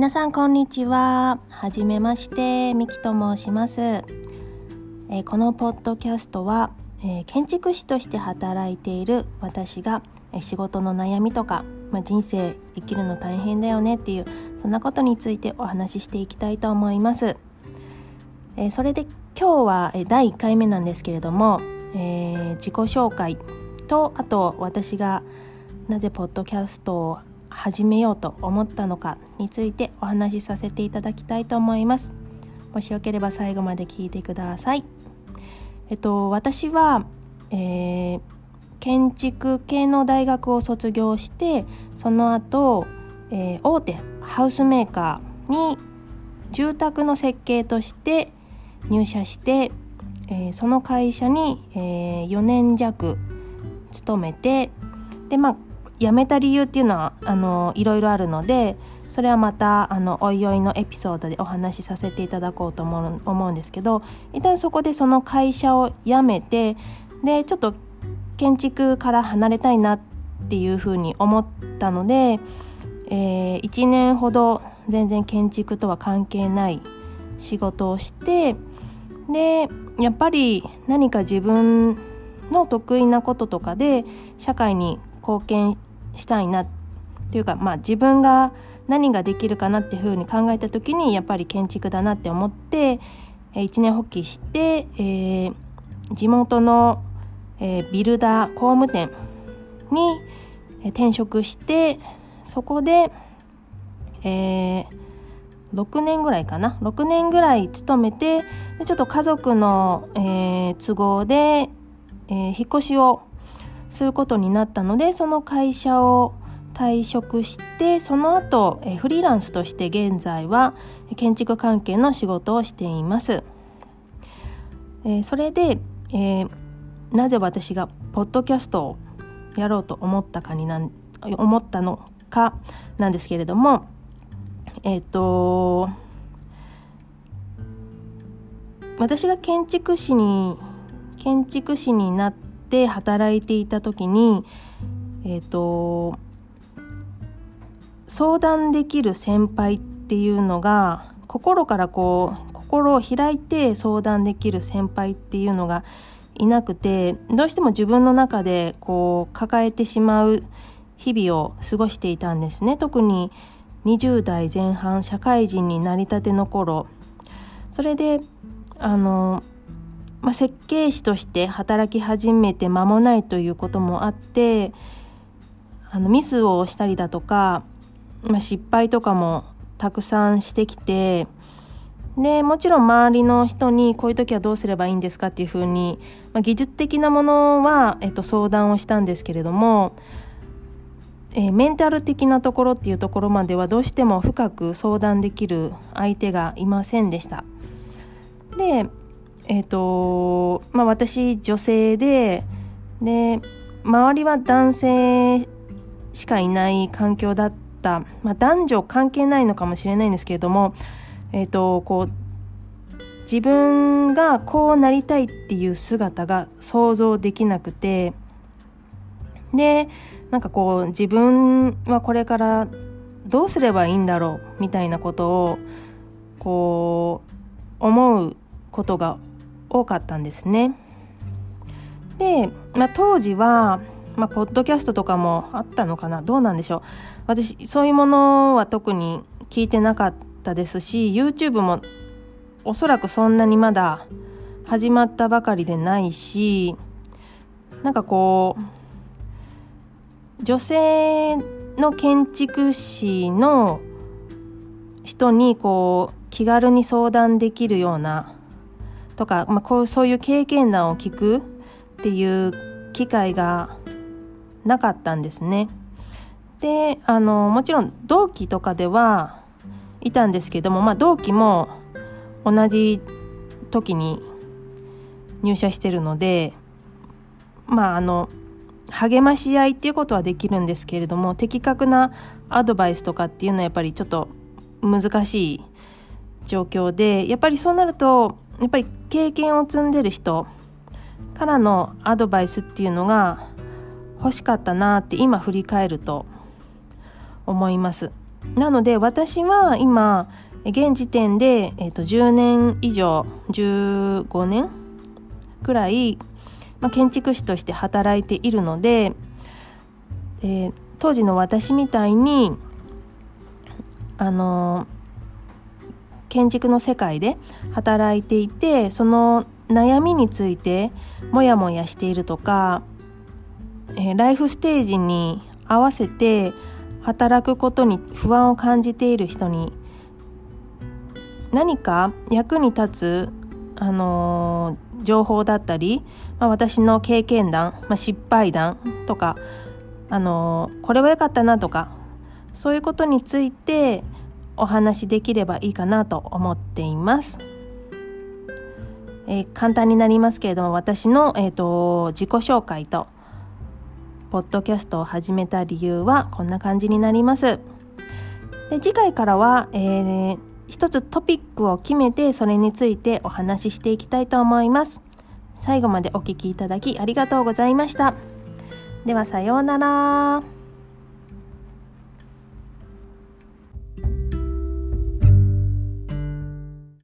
皆さんこんにちは。はじめましてみきと申します、えー、このポッドキャストは、えー、建築士として働いている私が、えー、仕事の悩みとか、まあ、人生生きるの大変だよねっていうそんなことについてお話ししていきたいと思います、えそれで今日は、え第1回目なんですけれども、え自己紹介とあと私がなぜポッドキャストを始めようと思ったのかについてお話しさせていただきたいと思います。もしよければ最後まで聞いてください。えっと私は、えー、建築系の大学を卒業してその後、えー、大手ハウスメーカーに住宅の設計として入社して、えー、その会社に、えー、4年弱勤めてでまあ辞めた理由っていうのはあのいろいろあるのでそれはまたあのおいおいのエピソードでお話しさせていただこうと思う思うんですけど一旦そこでその会社を辞めてでちょっと建築から離れたいなっていうふうに思ったので、えー、1年ほど全然建築とは関係ない仕事をしてでやっぱり何か自分の得意なこととかで社会に貢献したいなっていうか、まあ、自分が何ができるかなっていうふうに考えた時にやっぱり建築だなって思って一年発起して、えー、地元の、えー、ビルダー工務店に転職してそこで、えー、6年ぐらいかな？6年ぐらい勤めてでちょっと家族の、えー、都合で、えー、引っ越しをすることになったのでその会社を退職してその後フリーランスとして現在は建築関係の仕事をしています。えそれで、えー、なぜ私がポッドキャストをやろうと思ったかになん思ったのかなんですけれどもえっ、ー、と私が建築士に建築士になってで働いていた時にえっ、ー、と相談できる先輩っていうのが心からこう心を開いて相談できる先輩っていうのがいなくてどうしても自分の中でこう抱えてしまう日々を過ごしていたんですね。特に20代前半社会人になりたての頃。それであのまあ、設計士として働き始めて間もないということもあってあのミスをしたりだとか、まあ、失敗とかもたくさんしてきてでもちろん周りの人にこういう時はどうすればいいんですかっていうふうに、まあ、技術的なものは、えっと、相談をしたんですけれども、えー、メンタル的なところっていうところまではどうしても深く相談できる相手がいませんでした。でえっ、ー、とまあ私女性でで周りは男性しかいない環境だった、まあ、男女関係ないのかもしれないんですけれども、えっ、ー、とこう自分がこうなりたいっていう姿が想像できなくてでなんかこう自分はこれからどうすればいいんだろうみたいなことをこう思うことが多かったんですね。で、まあ、当時は、まあ、ポッドキャストとかもあったのかな？どうなんでしょう？私そういうものは特に聞いてなかったですし YouTube もおそらくそんなにまだ始まったばかりでないしなんかこう女性の建築士の人にこう気軽に相談できるようなとか、まあ、こうそういう経験談を聞くっていう機会がなかったんですね。であのもちろん同期とかではいたんですけども、まあ、同期も同じ時に入社してるのでまああの励まし合いっていうことはできるんですけれども的確なアドバイスとかっていうのはやっぱりちょっと難しい状況でやっぱりそうなるとやっぱり経験を積んでる人からのアドバイスっていうのが欲しかったなって今振り返ると思います。なので私は今現時点で、えー、と10年以上15年くらい、まあ、建築士として働いているので、えー、当時の私みたいにあの建築の世界で働いていてその悩みについてモヤモヤしているとか、え、ライフステージに合わせて働くことに不安を感じている人に何か役に立つ、あのー、情報だったり、まあ、私の経験談、まあ、失敗談とか、あのー、これは良かったなとかそういうことについてお話しできればいいかなと思っています。えー、簡単になりますけれども私の、えーと自己紹介とポッドキャストを始めた理由はこんな感じになります。で次回からは、えー、一つトピックを決めてそれについてお話ししていきたいと思います。最後までお聴きいただきありがとうございました。ではさようなら。